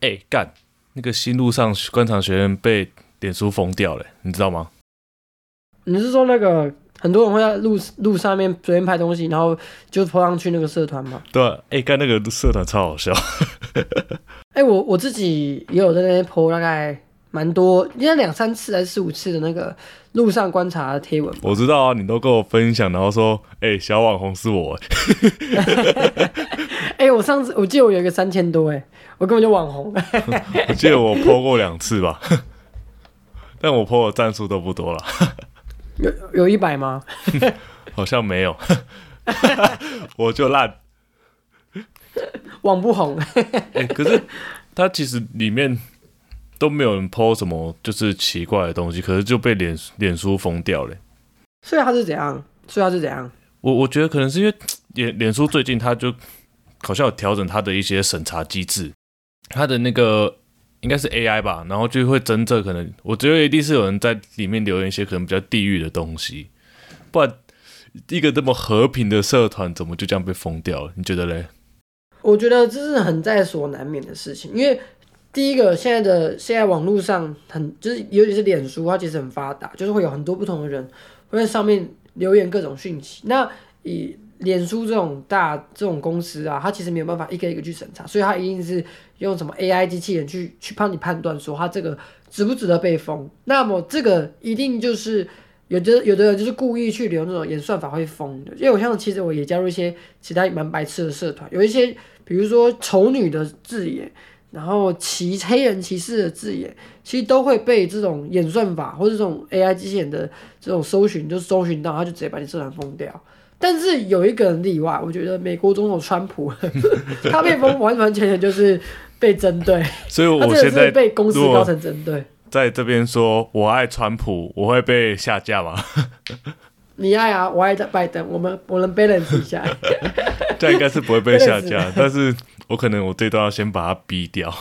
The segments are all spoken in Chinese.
哎、干，那个新路上官场学院被脸书封掉了，你知道吗？你是说那个很多人会在路路上面随便拍东西，然后就抛上去那个社团吗？对啊，哎、干那个社团超好笑。哎、我我自己也有在那边 PO 大概蛮多，应该两三次还是四五次的那个路上观察的贴文。我知道啊，你都跟我分享，然后说，哎、小网红是我，哎、我上次我记得我有一个三千多，哎，我根本就网红。我记得我 PO 过两次吧，但我 PO 的赞数都不多了，有有一百吗？好像没有，我就烂。网不红，哎、可是它其实里面都没有人 PO 什么就是奇怪的东西，可是就被脸脸书封掉了。所以他是怎样？所以他是怎样？我我觉得可能是因为脸脸书最近他就好像有调整他的一些审查机制，他的那个应该是 AI 吧，然后就会侦测可能，我觉得一定是有人在里面留言一些可能比较地狱的东西，不然一个这么和平的社团怎么就这样被封掉了？你觉得嘞？我觉得这是很在所难免的事情，因为第一个，现在的现在网络上很就是尤其是脸书，它其实很发达，就是会有很多不同的人会在上面留言各种讯息。那以脸书这种大这种公司啊，它其实没有办法一个一个去审查，所以它一定是用什么 AI 机器人去去帮你判断说它这个值不值得被封。那么这个一定就是有的有的人就是故意去留那种演算法会封的，因为我像其实我也加入一些其他蛮白痴的社团，有一些比如说丑女的字眼，然后歧黑人歧视的字眼，其实都会被这种演算法或者这种 AI 机器人的这种搜寻就搜寻到，他就直接把你社团封掉。但是有一个人例外，我觉得美国总统川普，他被封完完全全就是被针对，所以我现在是被公司高层针对。在这边说我爱川普，我会被下架吗？你爱啊，我爱拜登，我们我能 balance 一下。这样应该是不会被下架，但是我可能我这段要先把它逼掉。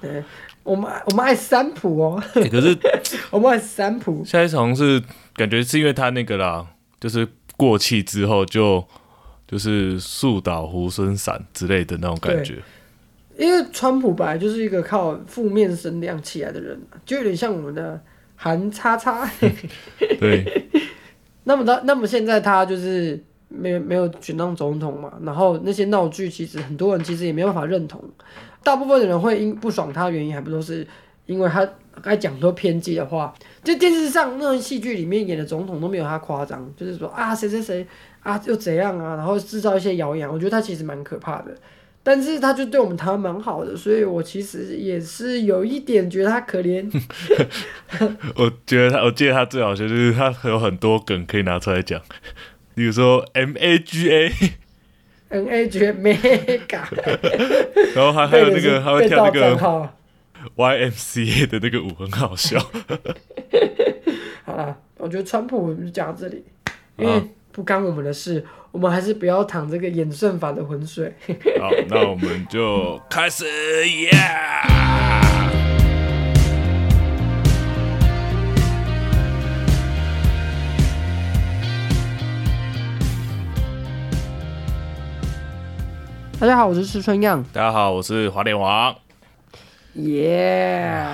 对，我们爱我们爱三浦哦，欸可是 我们爱三浦。下一场是感觉是因为他那个啦，就是过气之后就就是树倒猢狲散之类的那种感觉。因为川普本来就是一个靠负面声量起来的人啊，就有点像我们的韩叉叉。对，那么他，那么现在他就是没没有选当总统嘛，然后那些闹剧其实很多人其实也没办法认同，大部分的人会因不爽他的原因，还不都是因为他该讲多偏激的话，就电视上那种戏剧里面演的总统都没有他夸张，就是说啊谁谁谁啊又怎样啊，然后制造一些谣言，我觉得他其实蛮可怕的。但是他就对我们台湾蛮好的，所以我其实也是有一点觉得他可怜。我觉得他，我记得他最好笑就是他有很多梗可以拿出来讲，比如说 M A G A，N A 觉 mega，然后还还有那个还会跳那个。Y M C A 的那个舞很好笑。好啦，我觉得川普我们就讲到这里，因为啊不干我们的事，我们还是不要淌这个演算法的浑水。好，那我们就开始耶。大家好，我是吃春样，大家好，我是华联王。耶！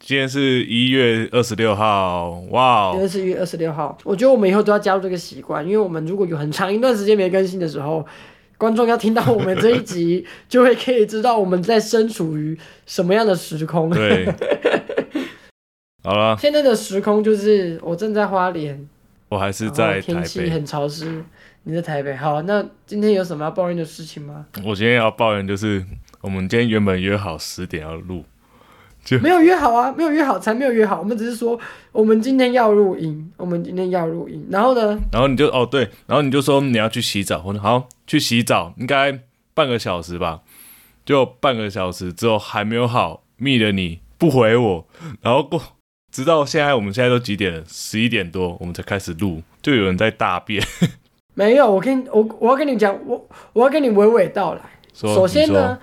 今天是一月二十六号，哇哦！今天是一月二十六号，我觉得我们以后都要加入这个习惯，因为我们如果有很长一段时间没更新的时候，观众要听到我们这一集，就会可以知道我们在身处于什么样的时空。对，好了，现在的时空就是我正在花莲，我还是在台北。天气很潮湿。你在台北，好，那今天有什么要抱怨的事情吗？我今天要抱怨就是，我们今天原本约好十点要录，没有约好啊，没有约好，才没有约好。我们只是说，我们今天要录音，我们今天要录音。然后呢，然后你就哦对，然后你就说你要去洗澡，我说好去洗澡，应该半个小时吧，就半个小时之后还没有好，密了你不回我，然后过直到现在我们现在都几点了？十一点多我们才开始录，就有人在大便，没有，我跟你我我要跟你讲，我我要跟你娓娓道来。首先呢，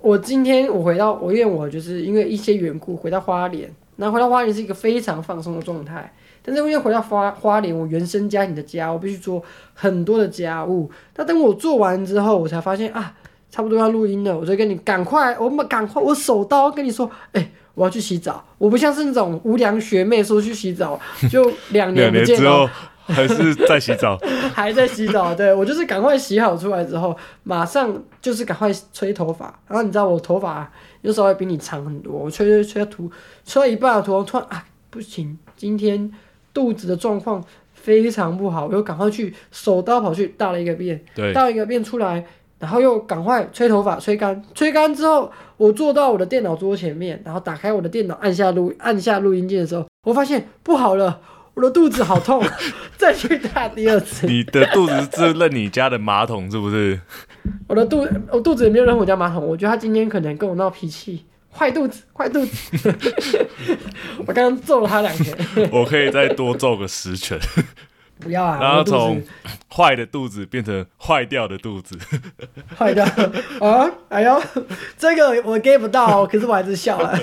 我今天我回到我因为我就是因为一些缘故回到花莲，然后回到花莲是一个非常放松的状态。但是因为回到花花莲，我原生家庭的家，我必须做很多的家务。那等我做完之后，我才发现啊，差不多要录音了，我就跟你赶快，我们赶快，我手刀跟你说，哎、我要去洗澡。我不像是那种无良学妹说去洗澡，就两年不见了之后，还是在洗澡，还在洗澡。对我就是赶快洗好出来之后，马上就是赶快吹头发。然后你知道我头发有时候会比你长很多，我吹吹吹到涂吹到一半的涂突然啊不行，今天肚子的状况非常不好，我又赶快去手刀跑去大了一个便。对，倒一个便出来，然后又赶快吹头发，吹干，吹干之后，我坐到我的电脑桌前面，然后打开我的电脑，按下录按下录音键的时候，我发现不好了，我的肚子好痛，再去打第二次，你的肚子是认你家的马桶是不是？我的肚我肚子也没有扔我家马桶，我觉得他今天可能跟我闹脾气。坏肚子，坏肚子！我刚刚揍了他两拳，我可以再多揍个十拳，不要啊！然后从坏的肚子变成坏掉的肚子。坏掉啊！哎呦，这个我 get 不到哦，可是我还是笑了，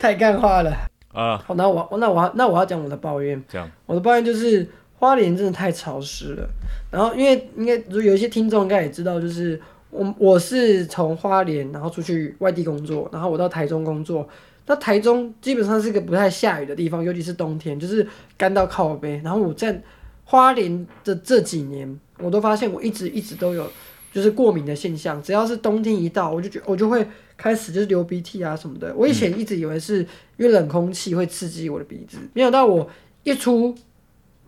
太干话了。啊，好，那我那我要那我要讲我的抱怨。这样我的抱怨就是花莲真的太潮湿了。然后因为应该有一些听众应该也知道，就是我我是从花莲然后出去外地工作，然后我到台中工作。那台中基本上是个不太下雨的地方，尤其是冬天，就是干到靠背。然后我在花莲的这几年，我都发现我一直一直都有就是过敏的现象，只要是冬天一到，我就觉我就会开始就是流鼻涕啊什么的。我以前一直以为是因为冷空气会刺激我的鼻子，没想到我一出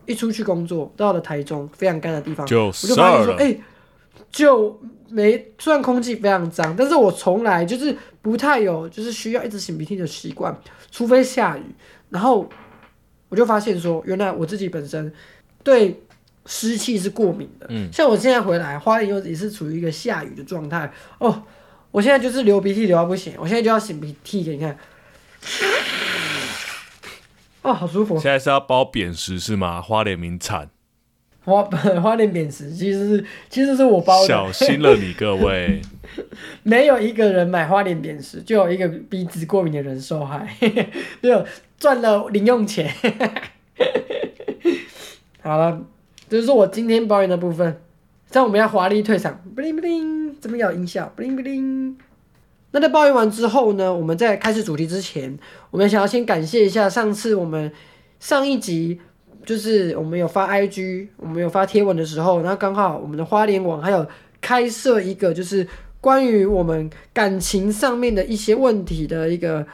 一出去工作，到了台中非常干的地方，就我就发现说，了。哎、就没虽然空气非常脏，但是我从来就是不太有就是需要一直擤鼻涕的习惯，除非下雨。然后我就发现说，原来我自己本身对湿气是过敏的。嗯，像我现在回来，花莲又也是处于一个下雨的状态。哦，我现在就是流鼻涕流到不行，我现在就要擤鼻涕给你看。哦，好舒服。现在是要包扁食是吗？花莲名产，花 花莲扁食其实是其实是我包的，小心了你各位。没有一个人买花莲扁食，就有一个鼻子过敏的人受害，没有赚了零用钱。好了，这就是我今天抱怨的部分。这样我们要华丽退场，不灵不灵，这边要有音效，不灵不灵。那在抱怨完之后呢，我们在开始主题之前，我们想要先感谢一下上次我们上一集就是我们有发 IG，我们有发贴文的时候，然后刚好我们的花莲网还有开设一个就是关于我们感情上面的一些问题的一个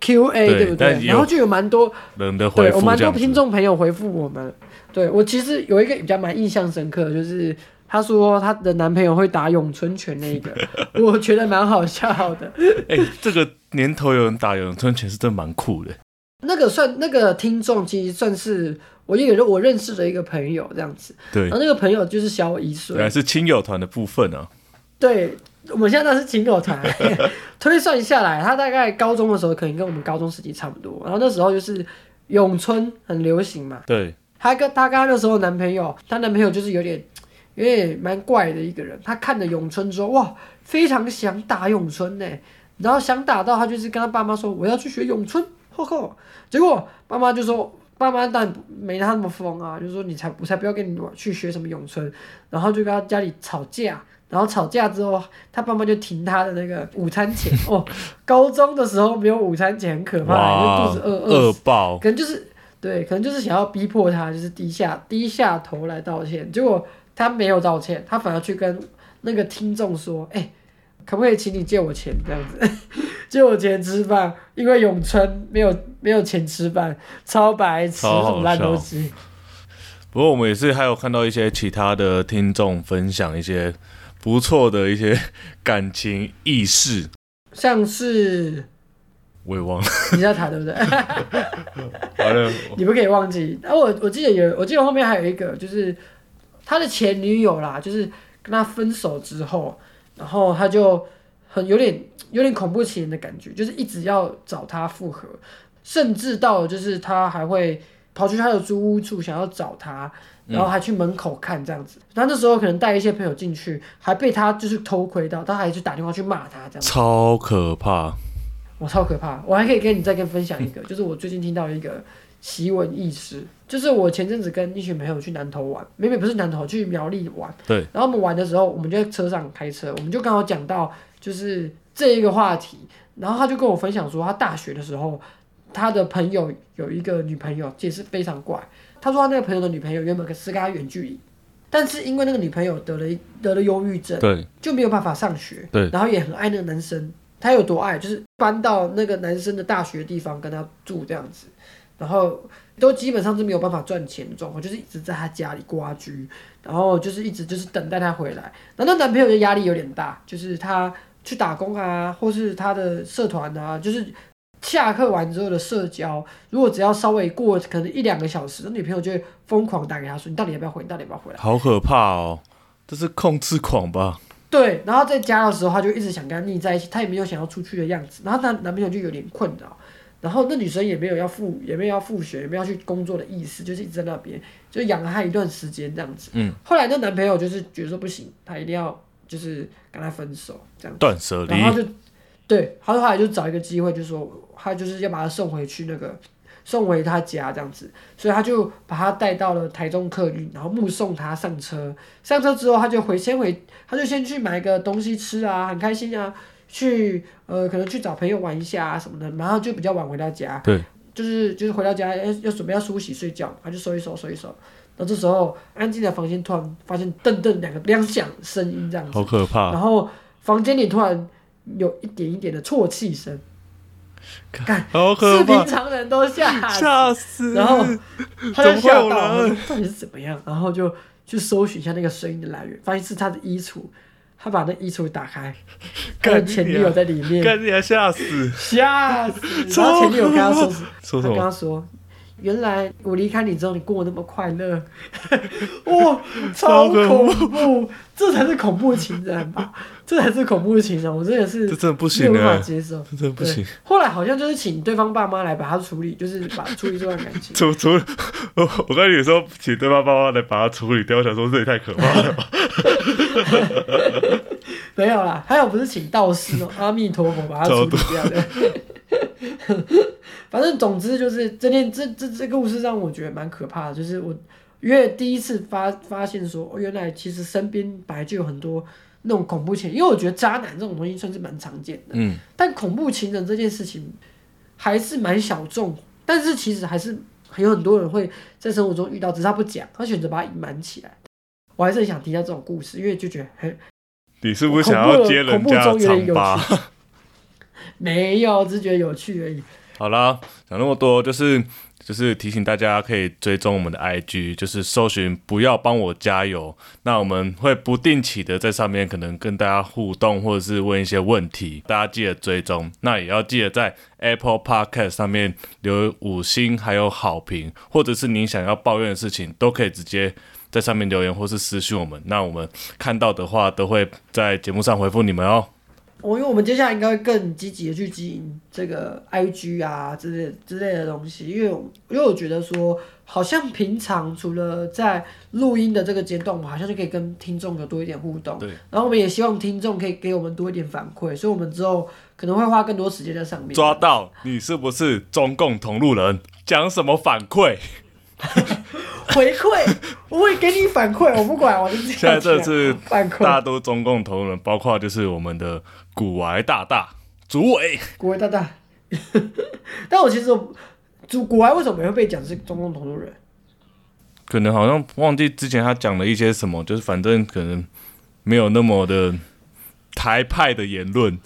Q&A，对对不对？然后就有蛮多人的回对我蛮多听众朋友回复我们，对我其实有一个比较蛮印象深刻的，就是她说她的男朋友会打咏春拳那一个，我觉得蛮好笑的。哎、这个年头有人打咏春拳是真的蛮酷的。那个算那个听众，其实算是我一个我认识的一个朋友这样子，对然，后那个朋友就是小我一岁原，来是亲友团的部分啊。对，我们现在那是亲友团，推算下来，他大概高中的时候可能跟我们高中时期差不多。然后那时候就是咏春很流行嘛，对，她跟她跟她那时候男朋友，她男朋友就是有点有点蛮怪的一个人。他看了咏春之后，哇，非常想打咏春呢。然后想打到他就是跟他爸妈说我要去学咏春，吼吼。结果爸妈就说，爸妈但没他那么疯啊，就说你才我才不要跟你去学什么咏春，然后就跟他家里吵架。然后吵架之后，他爸妈就停他的那个午餐钱哦。高中的时候没有午餐钱很可怕，就哇肚子饿饿饿爆，可能就是对，可能就是想要逼迫他，就是低下低下头来道歉。结果他没有道歉，他反而去跟那个听众说：“哎、可不可以请你借我钱？这样子，借我钱吃饭，因为永春没有没有钱吃饭，超白痴，什么烂笑东西。不过我们也是还有看到一些其他的听众分享一些不错的一些 感情意识，像是我也忘了。你在谈对不对？完了，你不可以忘记。然后我我记得有，我记得后面还有一个，就是他的前女友啦，就是跟他分手之后，然后他就很有点有点恐怖情人的感觉，就是一直要找他复合，甚至到了就是他还会跑去他的租屋处想要找他。然后还去门口看这样子，他那时候可能带一些朋友进去，还被他就是偷窥到，他还去打电话去骂他这样子。超可怕。我超可怕！我还可以跟你再跟分享一个，就是我最近听到一个奇闻异事。就是我前阵子跟一群朋友去南投玩，没没不是南投，去苗栗玩。对。然后我们玩的时候，我们就在车上开车，我们就刚好讲到就是这一个话题。然后他就跟我分享说，他大学的时候，他的朋友有一个女朋友，也是非常怪。他说他那个朋友的女朋友原本是跟他远距离，但是因为那个女朋友得了得了忧郁症，对，就没有办法上学。对。然后也很爱那个男生，他有多爱，就是搬到那个男生的大学地方跟他住这样子，然后。都基本上是没有办法赚钱的状况，就是一直在他家里瓜居，然后就是一直就是等待他回来。然后男朋友的压力有点大，就是他去打工啊，或是他的社团啊，就是下课完之后的社交，如果只要稍微过可能一两个小时，那女朋友就会疯狂打给他说：“你到底要不要回？你到底要不要回来？”好可怕哦，这是控制狂吧？对。然后在家的时候，他就一直想跟他腻在一起，他也没有想要出去的样子。然后他男朋友就有点困扰。然后那女生也没有要复，也没有要复学，也没有要去工作的意思，就是一直在那边，就养了她一段时间这样子。嗯。后来那男朋友就是觉得说不行，他一定要就是跟她分手这样。断舍离。然后就，对，他后来就找一个机会，就说他就是要把她送回去那个，送回他家这样子，所以他就把他带到了台中客运，然后目送他上车。上车之后，他就回先回，他就先去买个东西吃啊，很开心啊。去呃，可能去找朋友玩一下啊什么的，然后就比较晚回到家。对。就是就是回到家要要准备要梳洗睡觉，他就收一收收一收。然后这时候安静的房间突然发现噔噔两个两响声音这样子。好可怕。然后房间里突然有一点一点的啜泣声。看，好可怕。视频常人都吓吓死。然后他就吓到，到底是怎么样？然后就去搜寻一下那个声音的来源，发现是他的衣橱。他把那衣橱打开，跟前女友在里面，跟你吓死，吓死！然后前女友跟他说，说他跟他说，原来我离开你之后，你过得那么快乐，哇，超恐怖！这才是恐怖情人吧？这才是恐怖情人，我真的是，这真的不行，没办法接受，真的不行。后来好像就是请对方爸妈来把他处理，就是把处理这段感情。处处，我我刚有时候请对方爸妈来把他处理掉，我想说这也太可怕了吧。没有啦，还有不是请道士哦，阿弥陀佛把它处理掉的。反正总之就是这件这这这个故事让我觉得蛮可怕的，就是我因为第一次发发现说，原来其实身边本来就有很多那种恐怖情人，因为我觉得渣男这种东西算是蛮常见的，嗯，但恐怖情人这件事情还是蛮小众，但是其实还是有很多人会在生活中遇到，只是他不讲，他选择把它隐瞒起来。我还是很想听到这种故事，因为就觉得很。你是不是想要接人家长疤？没有，只是觉得有趣而已。好啦，讲那么多，就是就是提醒大家可以追踪我们的 IG，就是搜寻不要帮我加油。那我们会不定期的在上面可能跟大家互动，或者是问一些问题，大家记得追踪。那也要记得在 Apple Podcast 上面留五星，还有好评，或者是您想要抱怨的事情，都可以直接。在上面留言或是私信我们，那我们看到的话都会在节目上回复你们哦。我因为我们接下来应该会更积极的去经营这个 IG 啊之类之类的东西，因为因为我觉得说，好像平常除了在录音的这个阶段，我们好像就可以跟听众有多一点互动。对。然后我们也希望听众可以给我们多一点反馈，所以我们之后可能会花更多时间在上面。抓到你是不是中共同路人？讲什么反馈？回馈，我会给你反馈，我不管，我就现在这次反馈，大家都中共同人，包括就是我们的古癌大大主委，古癌大大。但我其实主古癌为什么会被讲是中共同路人？可能好像忘记之前他讲了一些什么，就是反正可能没有那么的台派的言论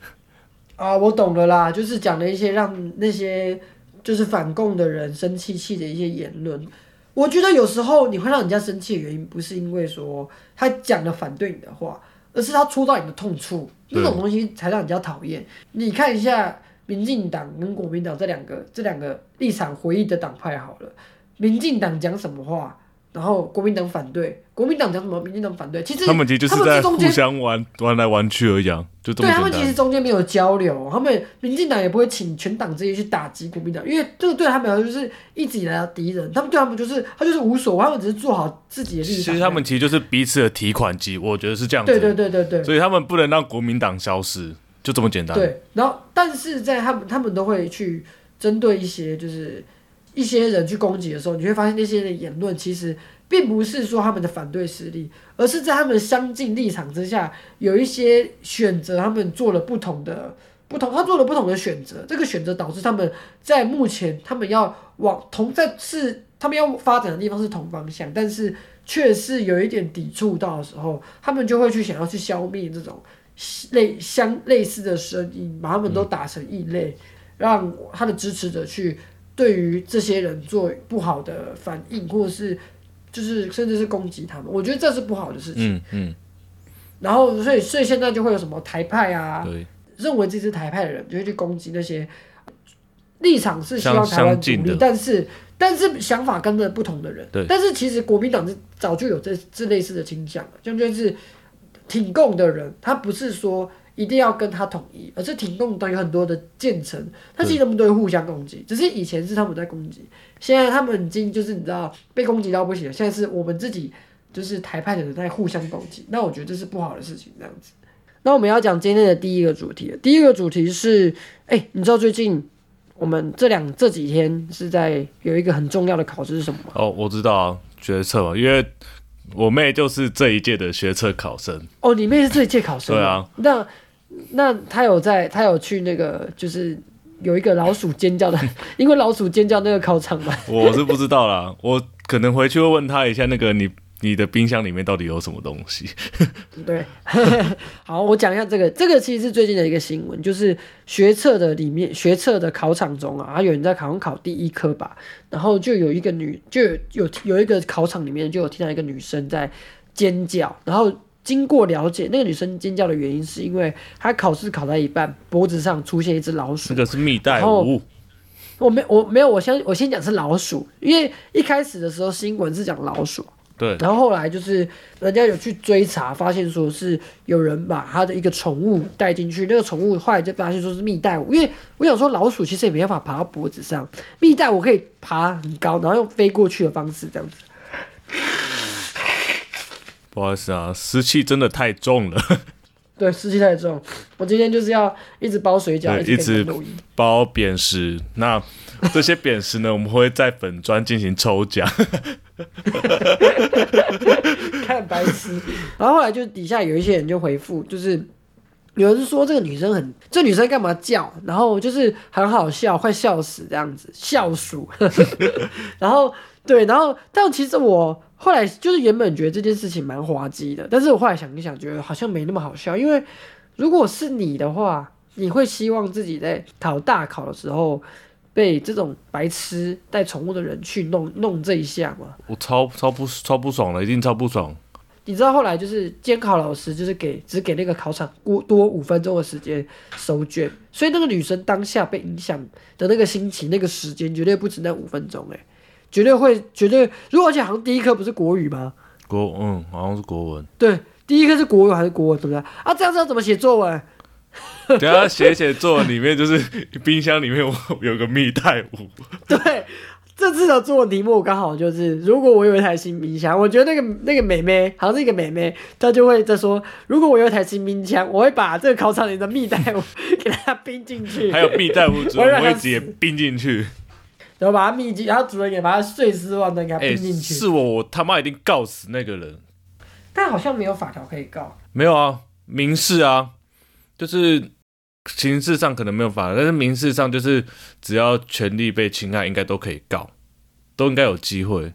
啊。我懂了啦，就是讲了一些让那些就是反共的人生气气的一些言论。我觉得有时候你会让人家生气的原因，不是因为说他讲了反对你的话，而是他戳到你的痛处，那种东西才让人家讨厌。你看一下民进党跟国民党这两个这两个立场回忆的党派好了，民进党讲什么话？然后国民党反对，国民党讲什么，民进党反对。其实他们其实就是在互相玩玩来玩去而已，就这么对他们其实中间没有交流，他们民进党也不会请全党之力去打击国民党，因为这个对他们来说就是一直以来的敌人。他们对他们就是他就是无所谓，他们只是做好自己的立场。其实他们其实就是彼此的提款机，我觉得是这样子。对对对对对。所以他们不能让国民党消失，就这么简单。对，然后但是在他们他们都会去针对一些就是。一些人去攻击的时候，你会发现那些人的言论其实并不是说他们的反对势力，而是在他们相近立场之下，有一些选择，他们做了不同的不同，他做了不同的选择，这个选择导致他们在目前他们要往同在是他们要发展的地方是同方向，但是却是有一点抵触到的时候，他们就会去想要去消灭这种类相类似的声音，把他们都打成异类，让他的支持者去对于这些人做不好的反应，或者是就是甚至是攻击他们。我觉得这是不好的事情。嗯嗯，然后，所以所以现在就会有什么台派啊，对，认为自己是台派的人，就会去攻击那些立场是希望台湾独立但是但是想法跟着不同的人。对但是其实国民党是早就有这这类似的倾向了，就就是挺共的人，他不是说一定要跟他统一，而是停共党有很多的建成，但其实他们都会互相攻击，只是以前是他们在攻击，现在他们已经就是你知道被攻击到不行了，现在是我们自己就是台派的人在互相攻击，那我觉得这是不好的事情，这样子。那我们要讲今天的第一个主题，第一个主题是，哎、你知道最近我们这两这几天是在有一个很重要的考试是什么吗？哦，我知道啊，决策嘛，因为我妹就是这一届的学测考生，哦，你妹是这一届考生，对啊。那那她有在，她有去那个，就是有一个老鼠尖叫的，因为老鼠尖叫那个考场嘛。我是不知道啦，我可能回去会问她一下，那个你你的冰箱里面到底有什么东西？对，好，我讲一下这个，这个其实是最近的一个新闻，就是学测的里面，学测的考场中啊，啊有人在考上考第一科吧，然后就有一个女，就有有有一个考场里面就有听到一个女生在尖叫，然后经过了解，那个女生尖叫的原因是因为她考试考到一半，脖子上出现一只老鼠。这。个是蜜袋鼯，我没我没有，我先我先讲是老鼠，因为一开始的时候新闻是讲老鼠，对，然后后来就是人家有去追查，发现说是有人把他的一个宠物带进去，那个宠物后来就发现说是蜜袋鼯，因为我想说老鼠其实也没办法爬到脖子上，蜜袋鼯可以爬很高，然后用飞过去的方式这样子。不好意思啊，湿气真的太重了，对，湿气太重，我今天就是要一直包水饺，一直。包扁食。那 这些扁食呢，我们会在粉砖进行抽奖。看白痴。然后后来就底下有一些人就回复，就是有人说这个女生很，这女生干嘛叫？然后就是很好笑，快笑死这样子，笑鼠。然后对，然后但其实我后来就是原本觉得这件事情蛮滑稽的，但是我后来想一想，觉得好像没那么好笑，因为如果是你的话，你会希望自己在考大考的时候。被这种白痴带宠物的人去弄弄这一下嘛？我超超不超不爽了，一定超不爽。你知道后来就是监考老师就是给只给那个考场多多五分钟的时间收卷，所以那个女生当下被影响的那个心情、那个时间绝对不止那五分钟，哎，绝对会绝对。如果而且好像第一科不是国语吗？国嗯，好像是国文。对，第一科是国语还是国文，对不对？啊，这样子要怎么写作文？等一下写写作文里面就是冰箱里面我有个蜜袋鼯，对，这次的作文题目刚好就是，如果我有一台新冰箱，我觉得那个那个美眉好像是一个美眉，她就会在说，如果我有一台新冰箱，我会把这个考场里的蜜袋鼯给它冰进去，还有蜜袋鼯主我让他任位置也并进去。然后把它密进，然后主人也把它碎尸万段给它哎、冰进去。是我，我他妈一定告死那个人。但好像没有法条可以告。没有啊，民事啊，就是刑事上可能没有法，但是民事上就是只要权利被侵害，应该都可以告，都应该有机会。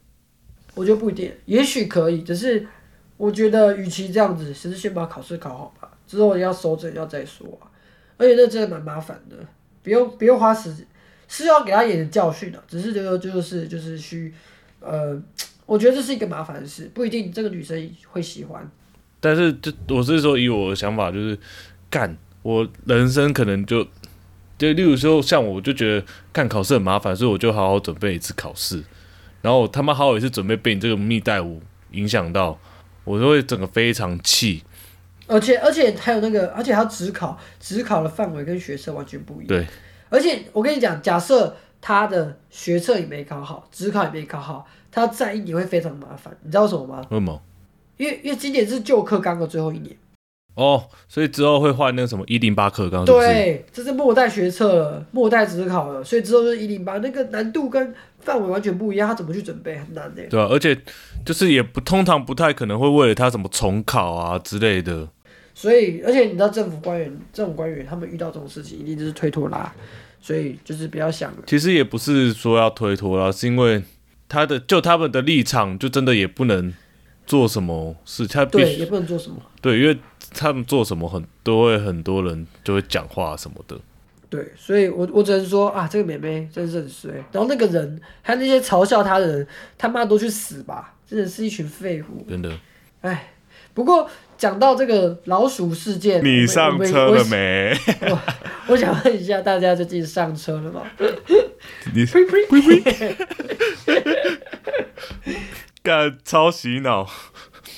我觉得不一定，也许可以，只是我觉得与其这样子，其实先把考试考好吧，之后要收整要再说啊。而且那真的蛮麻烦的，不用不用花时间，是要给他一点教训的、只是觉得就是就是去呃，我觉得这是一个麻烦的事，不一定这个女生会喜欢。但是就我是说，以我的想法就是，干我人生可能就就例如说，像我就觉得干考试很麻烦，所以我就好好准备一次考试，然后我他妈好好一次准备被你这个蜜袋鼯影响到，我就会整个非常气。而且而且还有那个，而且他只考只考的范围跟学测完全不一样。对，而且我跟你讲，假设他的学测也没考好，只考也没考好，他再一年会非常麻烦。你知道什么吗？为什么？因为因为今年是旧课纲的最后一年，哦，所以之后会换那个什么一零八课纲，是不是？对，这是末代学测了，末代只考了，所以之后就是一零八，那个难度跟范围完全不一样，他怎么去准备很难的。对啊，而且就是也不通常不太可能会为了他什么重考啊之类的。所以，而且你知道政府官员这种官员，他们遇到这种事情一定就是推脱啦，所以就是不要想了。其实也不是说要推脱啦，是因为他的就他们的立场，就真的也不能做什么事，他必对，也不能做什么。对，因为他们做什么很都会很多人就会讲话什么的。对，所以我我只能说啊，这个妹妹真是很衰。然后那个人，还有那些嘲笑他的人，他妈都去死吧！真的是一群废物。真的，哎，不过讲到这个老鼠事件，你上车了？没？我我 我想问一下大家，最近上车了吗？你呸呸呸呸！干超洗脑！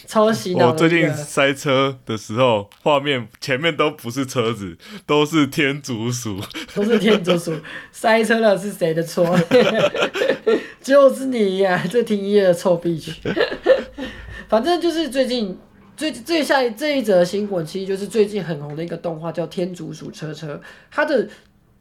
超洗脑我最近塞车的时候，画面前面都不是车子，都是天竺鼠。都是天竺鼠，塞车了是谁的错？就是你呀、这听音乐的臭逼去。反正就是最近最最下一这一则新闻，其实就是最近很红的一个动画，叫《天竺鼠车车》。它的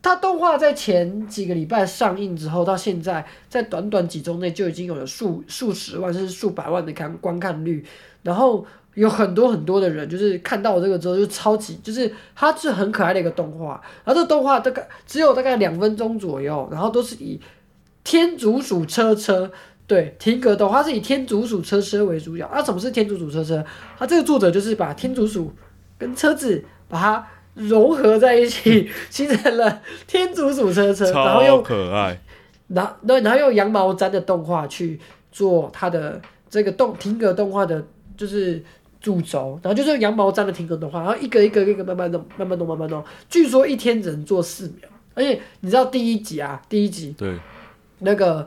它动画在前几个礼拜上映之后，到现在在短短几周内就已经有了数数十万甚至数百万的看观看率，然后。有很多很多的人，就是看到我这个之后就超级，就是它是很可爱的一个动画，然后这个动画大概只有大概两分钟左右，然后都是以天竺鼠车车对停格动画是以天竺鼠车车为主角。啊，什么是天竺鼠车车？它这个作者就是把天竺鼠跟车子把它融合在一起，形成了 天竺鼠车车，然后超可爱。然后，然后用羊毛毡的动画去做它的这个动停格动画的，就是主轴，然后就是用羊毛毡的停格动画，然后一个一个一个慢慢弄，慢慢弄，慢慢弄。据说一天只能做四秒，而且你知道第一集啊，第一集对，那个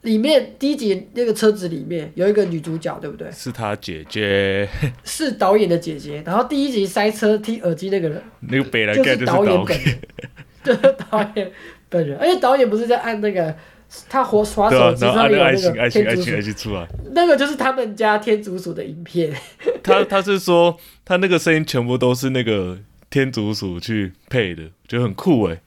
里面第一集那个车子里面有一个女主角，对不对？是他姐姐，是导演的姐姐，然后第一集塞车听耳机那个人那个北来就是导演本人，对，导演本人，而且导演不是在按那个他活滑对啊手，机然后上面有那个爱心，爱心，天竺鼠爱心，爱心出来。那个就是他们家天竺鼠的影片，他他是说他那个声音全部都是那个天竺鼠去配的，觉得很酷哎。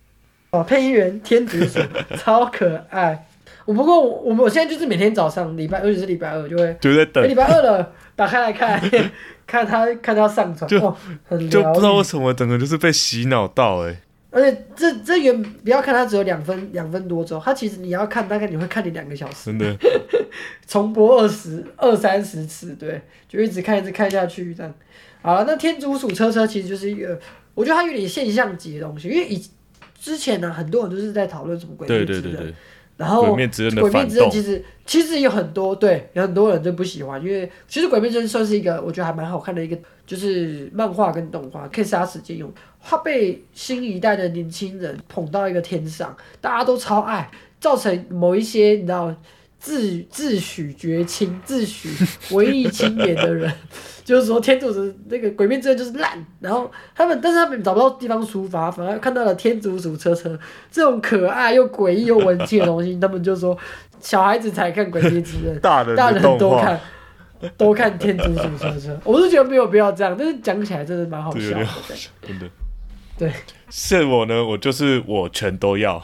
哦，配音员天竺鼠 超可爱。我不过我我现在就是每天早上礼拜，尤其是礼拜二就会，哎就在等礼，拜二了，打开来看，看他看他上传，就哦，很就不知道。为什么整个就是被洗脑到哎。而且这这原不要看它只有两分两分多钟，它其实你要看大概你会看你两个小时，真的，重播二十二三十次，对，就一直看一直看下去这样。好了，那天竺鼠车车其实就是一个，我觉得它有点现象级的东西，因为以之前呢，很多人都是在讨论什么鬼对灭之刃，对对对，然后鬼灭之刃其实其实有很多对，有很多人就不喜欢，因为其实鬼灭之刃算是一个我觉得还蛮好看的一个，就是漫画跟动画可以杀时间用。它被新一代的年轻人捧到一个天上，大家都超爱，造成某一些你知道自自诩绝亲、自诩文艺青年的人，就是说天竺鼠那个鬼灭之刃就是烂，然后他们但是他们找不到地方抒发，反而看到了天竺鼠车车这种可爱又诡异又文气的东西，他们就说小孩子才看鬼灭之刃，大人大人的动画，都看。都看天竺鼠车车，我是觉得没有必要这样，但是讲起来真的蛮好笑的。真的。对，是我呢，我就是我全都要。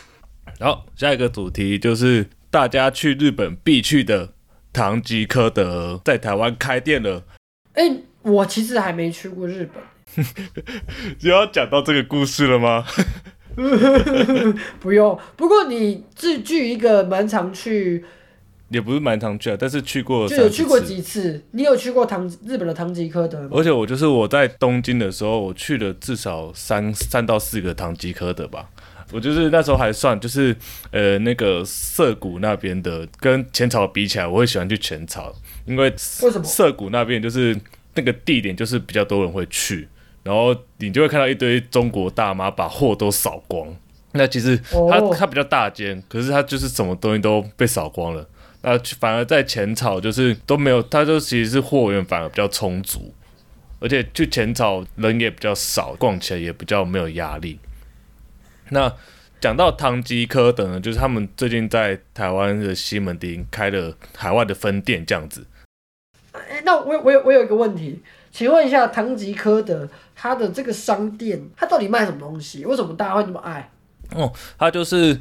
好，下一个主题就是大家去日本必去的唐吉诃德，在台湾开店了。哎、我其实还没去过日本，就要讲到这个故事了吗？不用。不过你自据一个蛮常去，也不是蛮常去啊，但是去过就有去过几次。你有去过唐日本的唐吉诃德吗？而且我就是我在东京的时候，我去了至少三三到四个唐吉诃德吧。我就是那时候还算就是呃那个涩谷那边的，跟浅草比起来，我会喜欢去浅草，因为为什么涩谷那边就是那个地点就是比较多人会去，然后你就会看到一堆中国大妈把货都扫光。那其实它、哦它比较大间，可是它就是什么东西都被扫光了。那反而在浅草就是都没有，它就其实是货源反而比较充足，而且去浅草人也比较少，逛起来也比较没有压力。那讲到唐吉诃德呢，就是他们最近在台湾的西门町开了海外的分店，这样子。哎、那我有我有我有一个问题，请问一下，唐吉诃德他的这个商店，他到底卖什么东西？为什么大家会那么爱？哦，他就是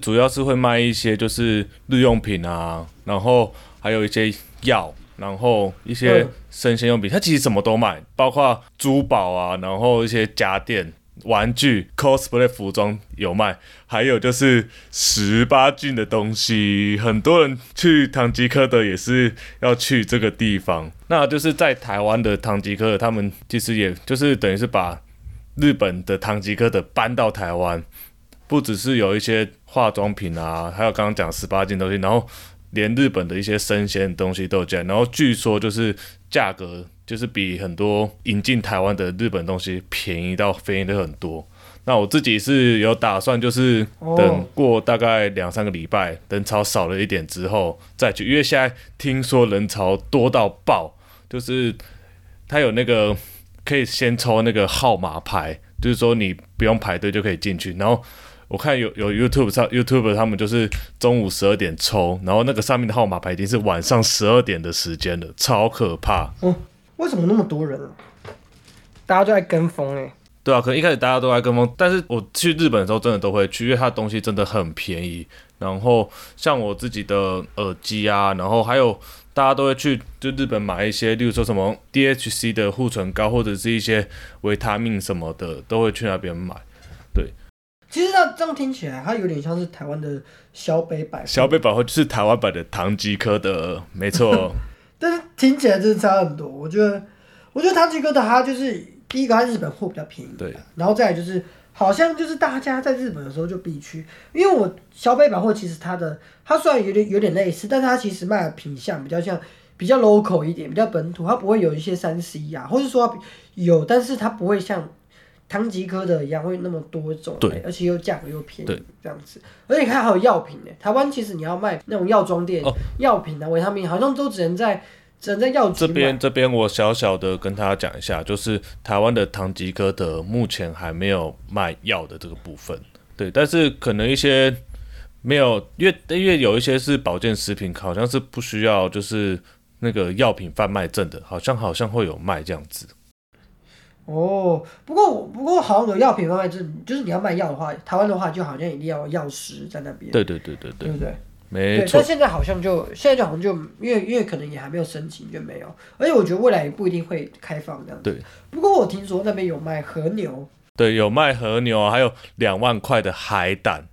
主要是会卖一些就是日用品啊，然后还有一些药，然后一些嗯生鲜用品，他其实什么都卖，包括珠宝啊，然后一些家电。玩具、cosplay 服装有卖，还有就是十八禁的东西，很多人去唐吉诃德也是要去这个地方。那就是在台湾的唐吉诃德，他们其实也就是等于是把日本的唐吉诃德搬到台湾，不只是有一些化妆品啊，还有刚刚讲十八禁东西，然后连日本的一些生鲜的东西都有进来，然后据说就是价格就是比很多引进台湾的日本东西便宜到便宜的很多。那我自己是有打算，就是哦等过大概两三个礼拜，人潮少了一点之后再去，因为现在听说人潮多到爆，就是他有那个可以先抽那个号码牌，就是说你不用排队就可以进去。然后我看有有 YouTube 上 YouTube 他们就是中午十二点抽，然后那个上面的号码牌已经是晚上十二点的时间了，超可怕。为什么那么多人啊？大家都在跟风哎、对啊，可能一开始大家都在跟风，但是我去日本的时候真的都会去，因为它的东西真的很便宜。然后像我自己的耳机啊，然后还有大家都会去就日本买一些，例如说什么 DHC 的护唇膏或者是一些维他命什么的，都会去那边买。其实它这样听起来，它有点像是台湾的小北百货，小北百货就是台湾版的唐吉诃德，没错。但是听起来真的差很多。我觉得，我觉得唐吉诃德它就是第一个，它日本货比较便宜，对，然后再来就是好像就是大家在日本的时候就必去，因为我小北百货其实它的它虽然有点有点类似，但是它其实卖的品相比较像比较 local 一点，比较本土，它不会有一些三 C 啊，或者说有，但是它不会像。唐吉诃德一样会那么多种而且又价格又便宜对，这样子。而且你看还有药品呢，台湾其实你要卖那种药妆店、哦。药品啊、维他命，好像都只能在只能在药局这买。边这边我小小的跟大家讲一下，就是台湾的唐吉诃德目前还没有卖药的这个部分，对，但是可能一些没有，因为因为有一些是保健食品，好像是不需要就是那个药品贩卖证的，好像好像会有卖这样子。哦，不过我不过好像有药品贩卖证，就是你要卖药的话，台湾的话就好像一定要有药师在那边，对对对对对，对不对？没对，错但，现在好像就现在就好像就因为因为可能也还没有申请就没有，而且我觉得未来也不一定会开放这样子。对，不过我听说那边有卖和牛，对有卖和牛啊，还有两万块的海胆，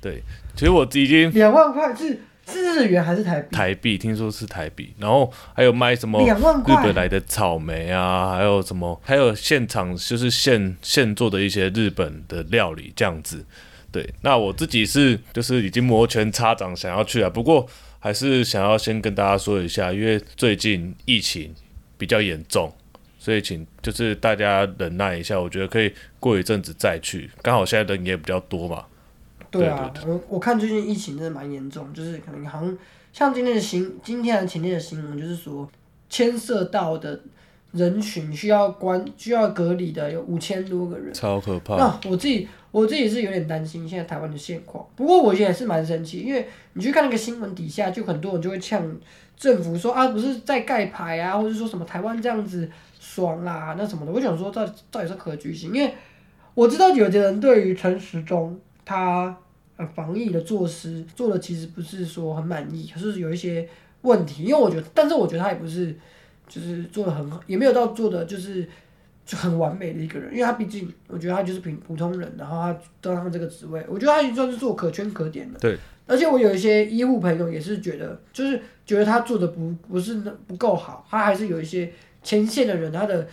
对，其实我已经两万块是是日元还是台币？台币听说是台币，然后还有卖什么日本，来的草莓啊，还有什么，还有现场就是现现做的一些日本的料理这样子。对，那我自己是就是已经摩拳擦掌想要去啊，不过还是想要先跟大家说一下，因为最近疫情比较严重，所以请就是大家忍耐一下，我觉得可以过一阵子再去，刚好现在人也比较多嘛。对啊，我我看最近疫情真的蛮严重，就是可能好像像今天的新今天的前天的新闻，就是说牵涉到的人群需要关需要隔离的有五千多个人。超可怕。那我自己我自己是有点担心现在台湾的现况，不过我也是蛮生气，因为你去看那个新闻底下，就很多人就会呛政府说啊，不是在盖牌啊，或者说什么台湾这样子爽啦、那什么的。我想说到底到底是何居心？因为我知道有的人对于陈时中他呃防疫的措施做的其实不是说很满意，可是有一些问题，因为我觉得，但是我觉得他也不是就是做的很好，也没有到做的就是就很完美的一个人，因为他毕竟我觉得他就是平普通人，然后他登上这个职位，我觉得他已经算是做可圈可点的。对，而且我有一些医护朋友也是觉得，就是觉得他做的不不是那不够好，他还是有一些前线的人他的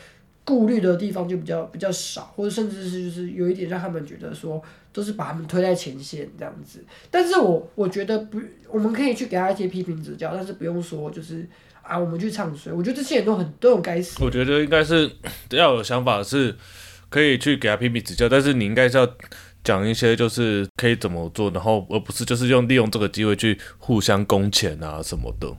顾虑的地方就比较比较少，或者甚至是就是有一点让他们觉得说都是把他们推在前线这样子。但是我我觉得不，我们可以去给他一些批评指教，但是不用说就是啊我们去唱衰，我觉得这些人都很都很该死。我觉得应该是要有想法，是可以去给他批评指教，但是你应该是要讲一些就是可以怎么做，然后而不是就是用利用这个机会去互相攻钱啊什么的，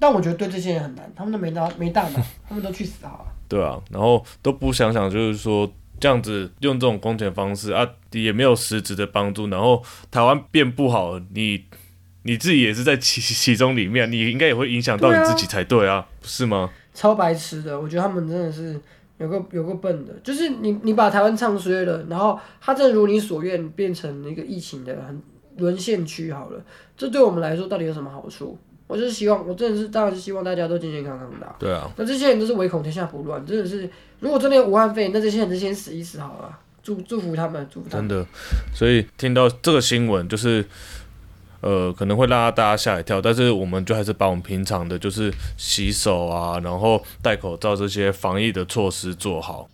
但我觉得对这些人很难，他们都没大没大脑，他们都去死好了。对啊，然后都不想想就是说这样子用这种攻钱方式啊，也没有实质的帮助，然后台湾变不好，你你自己也是在其其中里面，你应该也会影响到你自己才对啊，不是吗？超白痴的，我觉得他们真的是有个有个笨的，就是你你把台湾唱衰了，然后它正如你所愿变成一个疫情的很沦陷区好了，这对我们来说到底有什么好处？我就是希望，我真的是当然是希望大家都健健康康的啊、对啊，那这些人都是唯恐天下不乱，真的是，如果真的有武汉肺炎，那这些人就先死一死好了。祝祝福他们，祝福他们。真的。所以听到这个新闻，就是呃，可能会让大家吓一跳，但是我们就还是把我们平常的，就是洗手啊，然后戴口罩这些防疫的措施做好。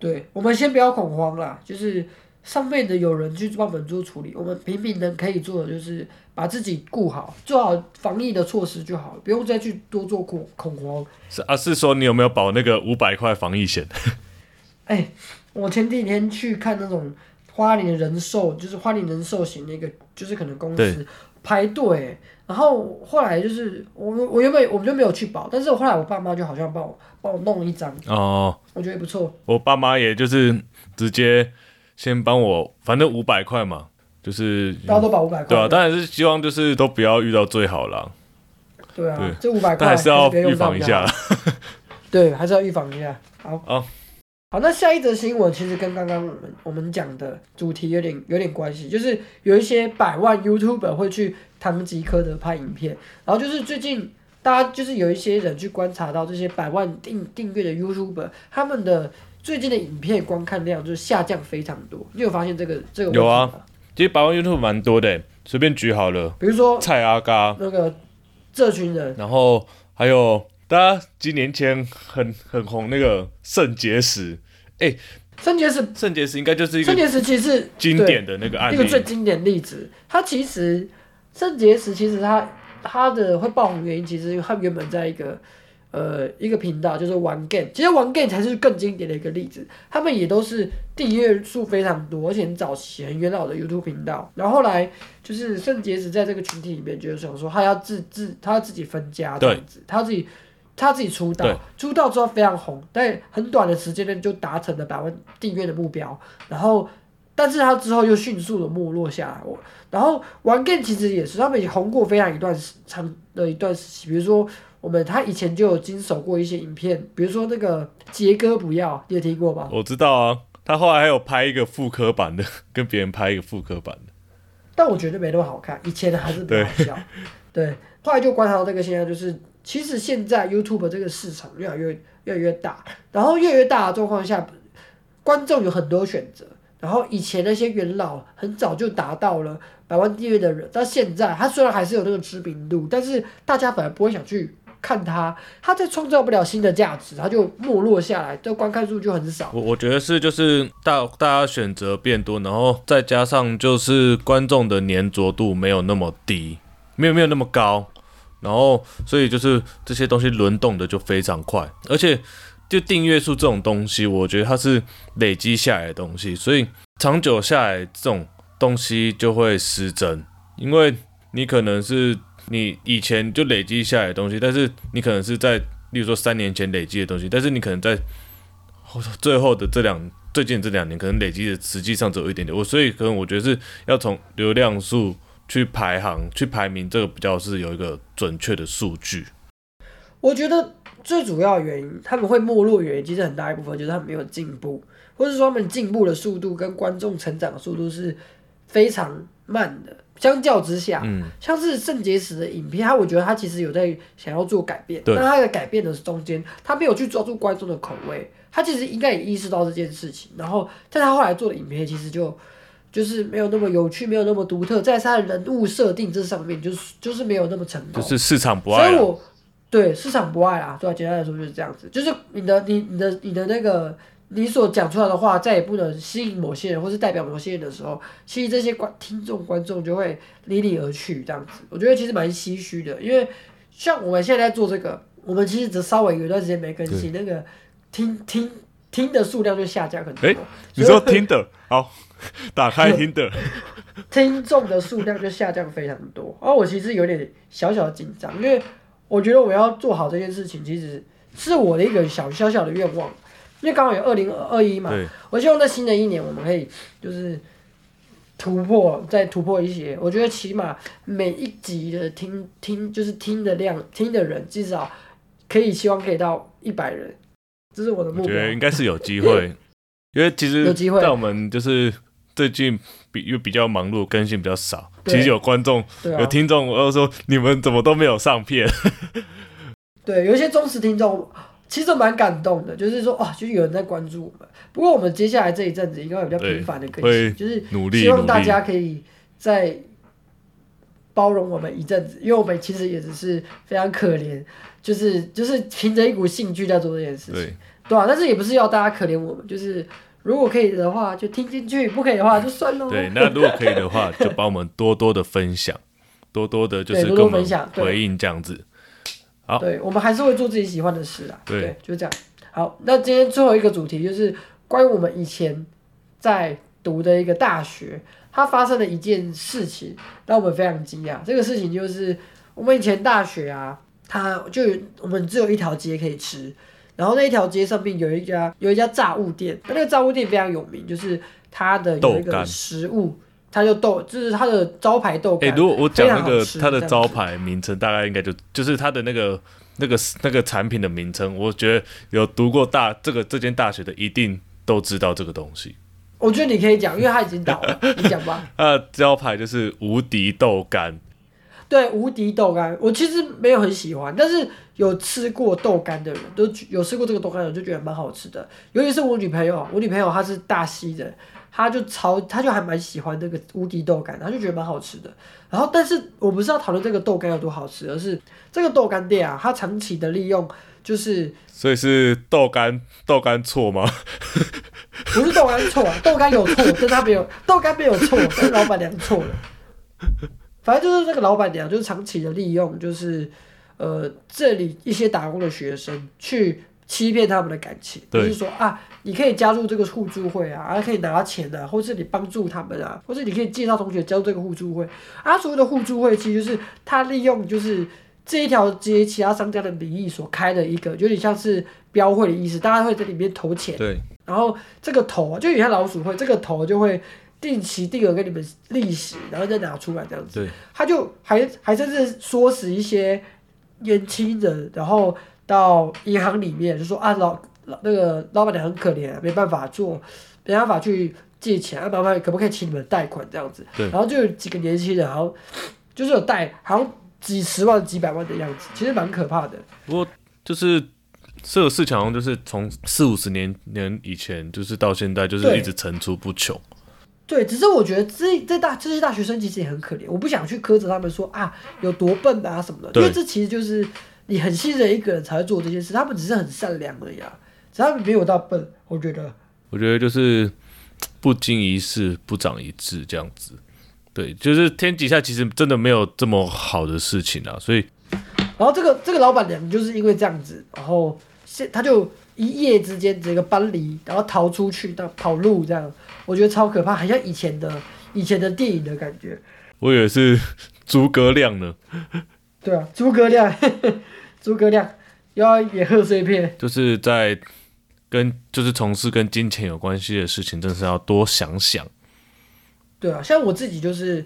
对，我们先不要恐慌啦，就是上面的有人去帮我们做处理，我们平民人可以做的就是把自己顾好，做好防疫的措施就好了，不用再去多做恐恐慌。是啊，是说你有没有保那个五百块防疫险？哎、我前几天去看那种花莲人寿，就是花莲人寿型那个，就是可能公司排队，然后后来就是我我原本我们就没有去保，但是我后来我爸妈就好像帮我帮我弄了一张，哦，我觉得不错。我爸妈也就是直接先帮我，反正五百块嘛，就是大家都保五百块，对啊，当然是希望就是都不要遇到最好啦，对啊，对这五百块但还是要预防一下。啦。对，还是要预防一下。好，好，好，那下一则新闻其实跟刚刚我们我们讲的主题有点有点关系，就是有一些百万 YouTuber 会去堂吉诃德拍影片，然后就是最近大家就是有一些人去观察到这些百万订订阅的 YouTuber，他们的最近的影片观看量就是下降非常多。你有发现这个这个有啊？其实百万 YouTube 蛮多的，随便举好了，比如说蔡阿嘎，那个这群人，然后还有大家几年前很很红那个肾结石，肾结石，肾结石应该就是一个肾结石其实是经典的那个案例一个最，经典例子，它其实肾结石其实它它的会爆红原因，其实它原本在一个呃一个频道就是玩 game，其实玩 game 才是更经典的一个例子，他们也都是订阅数非常多，而且很早期很元老的 YouTube 频道，然后后来就是圣结石在这个群体里面，就是想说他要自自他要自己分家这样子，他自己。他自己出道，出道之后非常红，在很短的时间内就达成了百万订阅的目标，然后但是他之后又迅速的没落下来。我然后玩 game 其实也是，他们也红过非常一段时长的一段时期。比如说我们他以前就有经手过一些影片，比如说那个杰哥不要，你有听过吧？我知道啊，他后来还有拍一个复刻版的，跟别人拍一个复刻版的，但我觉得没那么好看，以前的还是比较好笑。对，后来就观察到这个现象，就是其实现在 YouTube 这个市场越来越越来越大，然后越来越大的状况下，观众有很多选择。然后以前那些元老很早就达到了百万订阅的人，到现在他虽然还是有那个知名度，但是大家反而不会想去看他，他在创造不了新的价值，他就没落下来，这观看数就很少。我我觉得是就是大大家选择变多，然后再加上就是观众的粘着度没有那么低，没有没有那么高，然后所以就是这些东西轮动的就非常快，而且就订阅数这种东西，我觉得它是累积下来的东西，所以长久下来这种东西就会失真，因为你可能是你以前就累积下来的东西，但是你可能是在例如说三年前累积的东西，但是你可能在最后的这两最近这两年，可能累积的实际上只有一点点。我所以可能我觉得是要从流量数去排行、去排名，这个比较是有一个准确的数据。我觉得最主要原因，他们会没落原因，其实很大一部分就是他们没有进步，或者说他们进步的速度跟观众成长的速度是非常慢的。相较之下，嗯，像是肾结石的影片，他我觉得他其实有在想要做改变，但他的改变的中间，他没有去抓住观众的口味，他其实应该也意识到这件事情，然后在他后来做的影片其实就就是没有那么有趣，没有那么独特，在他的人物设定这上面就是就是没有那么成功，就是市场不爱啊。所以我对市场不爱啦，对、啊，简单来说就是这样子，就是你的你你的你的那个你所讲出来的话，再也不能吸引某些人，或是代表某些人的时候，其实这些观听众观众就会离你而去，这样子，我觉得其实蛮唏嘘的，因为像我们现在在做这个，我们其实只稍微有一段时间没更新，那个听听听的数量就下降很多，诶你说听的？好，打开听的，听众的数量就下降非常多，而我其实有点小小的紧张，因为我觉得我要做好这件事情，其实是我的一个小小小的愿望，因为刚好有二零二一嘛，我希望在新的一年我们可以就是突破，再突破一些，我觉得起码每一集的听听就是听的量，听的人至少可以希望可以到一百人。这是我的目标我觉。得应该是有机会，因为其实有机会在我们就是最近比因为比较忙碌，更新比较少，其实有观众、啊有，听众，我都说你们怎么都没有上片？对，有一些忠实听众，其实蛮感动的，就是说哇，就是有人在关注我们。不过我们接下来这一阵子应该会比较频繁的更新，就是努力希望大，家可以再包容我们一阵子，因为我们其实也只是非常可怜，就是就是凭着一股兴趣在做这件事情，对，吧啊，但是也不是要大家可怜我们，就是如果可以的话就听进去，不可以的话就算喽。对，那如果可以的话，就帮我们多多的分享，多多的就是多多跟我们分享对回应这样子。好对，我们还是会做自己喜欢的事啊。对就这样。好，那今天最后一个主题就是关于我们以前在读的一个大学，它发生了一件事情，让我们非常惊讶。这个事情就是我们以前大学啊，它就有我们只有一条街可以吃，然后那一条街上面有一家有一家炸物店，那那个炸物店非常有名，就是它的有一个食物，它就豆，就是它的招牌豆干哎、干。如果我讲那个它的招牌名称，大概应该就就是它的那个那个那个产品的名称，我觉得有读过大这个这间大学的一定都知道这个东西。我觉得你可以讲，因为它已经倒了，你讲吧。它的招牌就是无敌豆干，对，无敌豆干，我其实没有很喜欢，但是有吃过豆干的人都有吃过这个豆干的人就觉得蛮好吃的。尤其是我女朋友，我女朋友她是大溪人，她就超，他就还蛮喜欢那个无敌豆干，他就觉得蛮好吃的。然后，但是我不是要讨论这个豆干有多好吃，而是这个豆干店啊，它长期的利用就是所以是豆干豆干错吗？不是豆干错啊，豆干有错，但是他没有豆干没有错，但是老板娘错了。反正就是那个老板娘就是长期的利用，就是呃这里一些打工的学生去欺骗他们的感情，就是说啊，你可以加入这个互助会啊，啊可以拿钱啊，或是你帮助他们啊，或是你可以介绍同学加入这个互助会啊。所谓的互助会其实就是他利用就是这一条街其他商家的名义所开的一个，有点像是标会的意思，大家会在里面投钱。对，然后这个头啊，就有点像老鼠会，这个头就会定期定额给你们利息，然后再拿出来这样子。对，他就还还甚至唆使一些年轻人，然后到银行里面就说啊老老那个老板娘很可怜、啊，没办法做，没办法去借钱，啊，麻烦可不可以请你们贷款这样子？对然后就有几个年轻人，好像就是有贷，好像几十万、几百万的样子，其实蛮可怕的。不过就是这个事情好像就是从四五十年年以前，就是到现在，就是一直层出不穷。对，只是我觉得这这大这些大学生其实也很可怜，我不想去苛责他们说啊有多笨啊什么的，因为这其实就是你很信任一个人才会做这件事，他们只是很善良而已啊，只是他们没有到笨，我觉得。我觉得就是不经一事不长一智这样子。对，就是天底下其实真的没有这么好的事情啊，所以然后这个这个老板娘就是因为这样子，然后现他就一夜之间这个搬离，然后逃出去，到跑路这样，我觉得超可怕，很像以前的以前的电影的感觉。我以为是 诸葛亮呢，对啊，诸葛亮，诸葛亮又要演贺岁片。就是在跟就是从事跟金钱有关系的事情，真是要多想想。对啊，像我自己就是，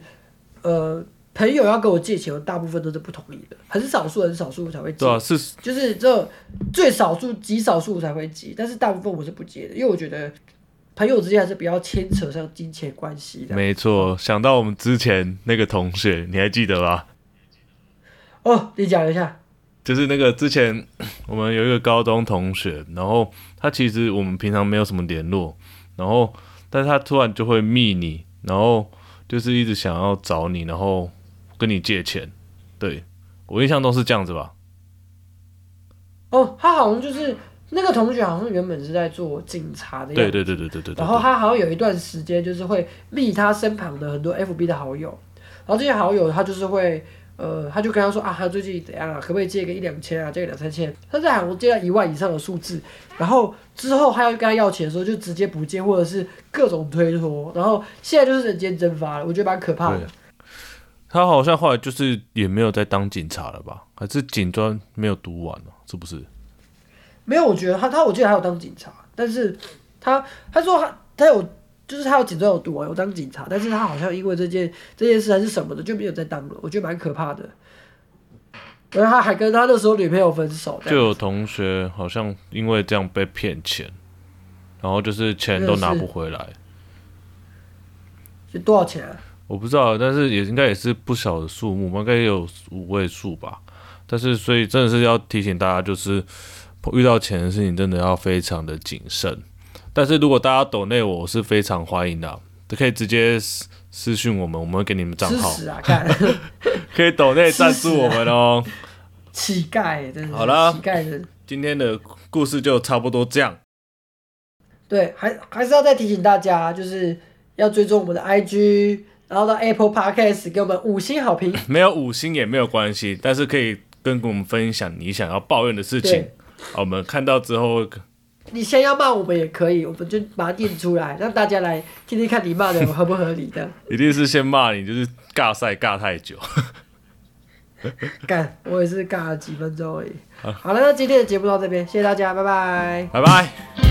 呃，朋友要跟我借钱，我大部分都是不同意的，很少数很少数才会借，对啊，是就是这最少数极少数才会借，但是大部分我是不借的，因为我觉得朋友之间还是比较牵扯上金钱关系的。没错。想到我们之前那个同学，你还记得吧？哦，你讲一下。就是那个之前 我们有一个高中同学，然后他其实我们平常没有什么联络，然后但是他突然就会密你，然后就是一直想要找你，然后跟你借钱。对我印象中是这样子吧？哦，他好像就是那个同学，好像原本是在做警察的样子，对对对对对对对然后他好像有一段时间就是会密他身旁的很多 FB 的好友，然后这些好友他就是会，呃，他就跟他说啊，他最近怎样啊，可不可以借个一两千啊，借个两三千？他在韩国借到一万以上的数字，然后之后他要跟他要钱的时候就直接不借，或者是各种推脱，然后现在就是人间蒸发了，我觉得蛮可怕的。他好像后来就是也没有再当警察了吧？还是警专没有读完了？是不是？没有，我觉得他他我记得他有当警察，但是他他说他他有就是他有警专有读啊有当警察，但是他好像因为这件这件事还是什么的就没有再当了，我觉得蛮可怕的。然后他还跟他那时候女朋友分手，就有同学好像因为这样被骗钱，然后就是钱都拿不回来。是多少钱啊？我不知道，但是也应该也是不小的数目，应该也有五位数吧。但是所以真的是要提醒大家，就是遇到钱的事情真的要非常的谨慎。但是如果大家抖内我是非常欢迎的，可以直接私私讯我们，我们会给你们账号。啊！看，可以抖内赞助我们哦。乞丐，真的。好了，乞丐的。今天的故事就差不多这样。对，还还是要再提醒大家，就是要追踪我们的 IG，然后到 Apple Podcast 给我们五星好评。没有五星也没有关系，但是可以跟我们分享你想要抱怨的事情。我们看到之后。你先要骂我们也可以，我们就把它念出来，让大家来听听看你骂的合不合理的。一定是先骂你，就是尬赛尬太久。干，我也是尬了几分钟而已。好了，那今天的节目到这边，谢谢大家，拜拜。拜拜。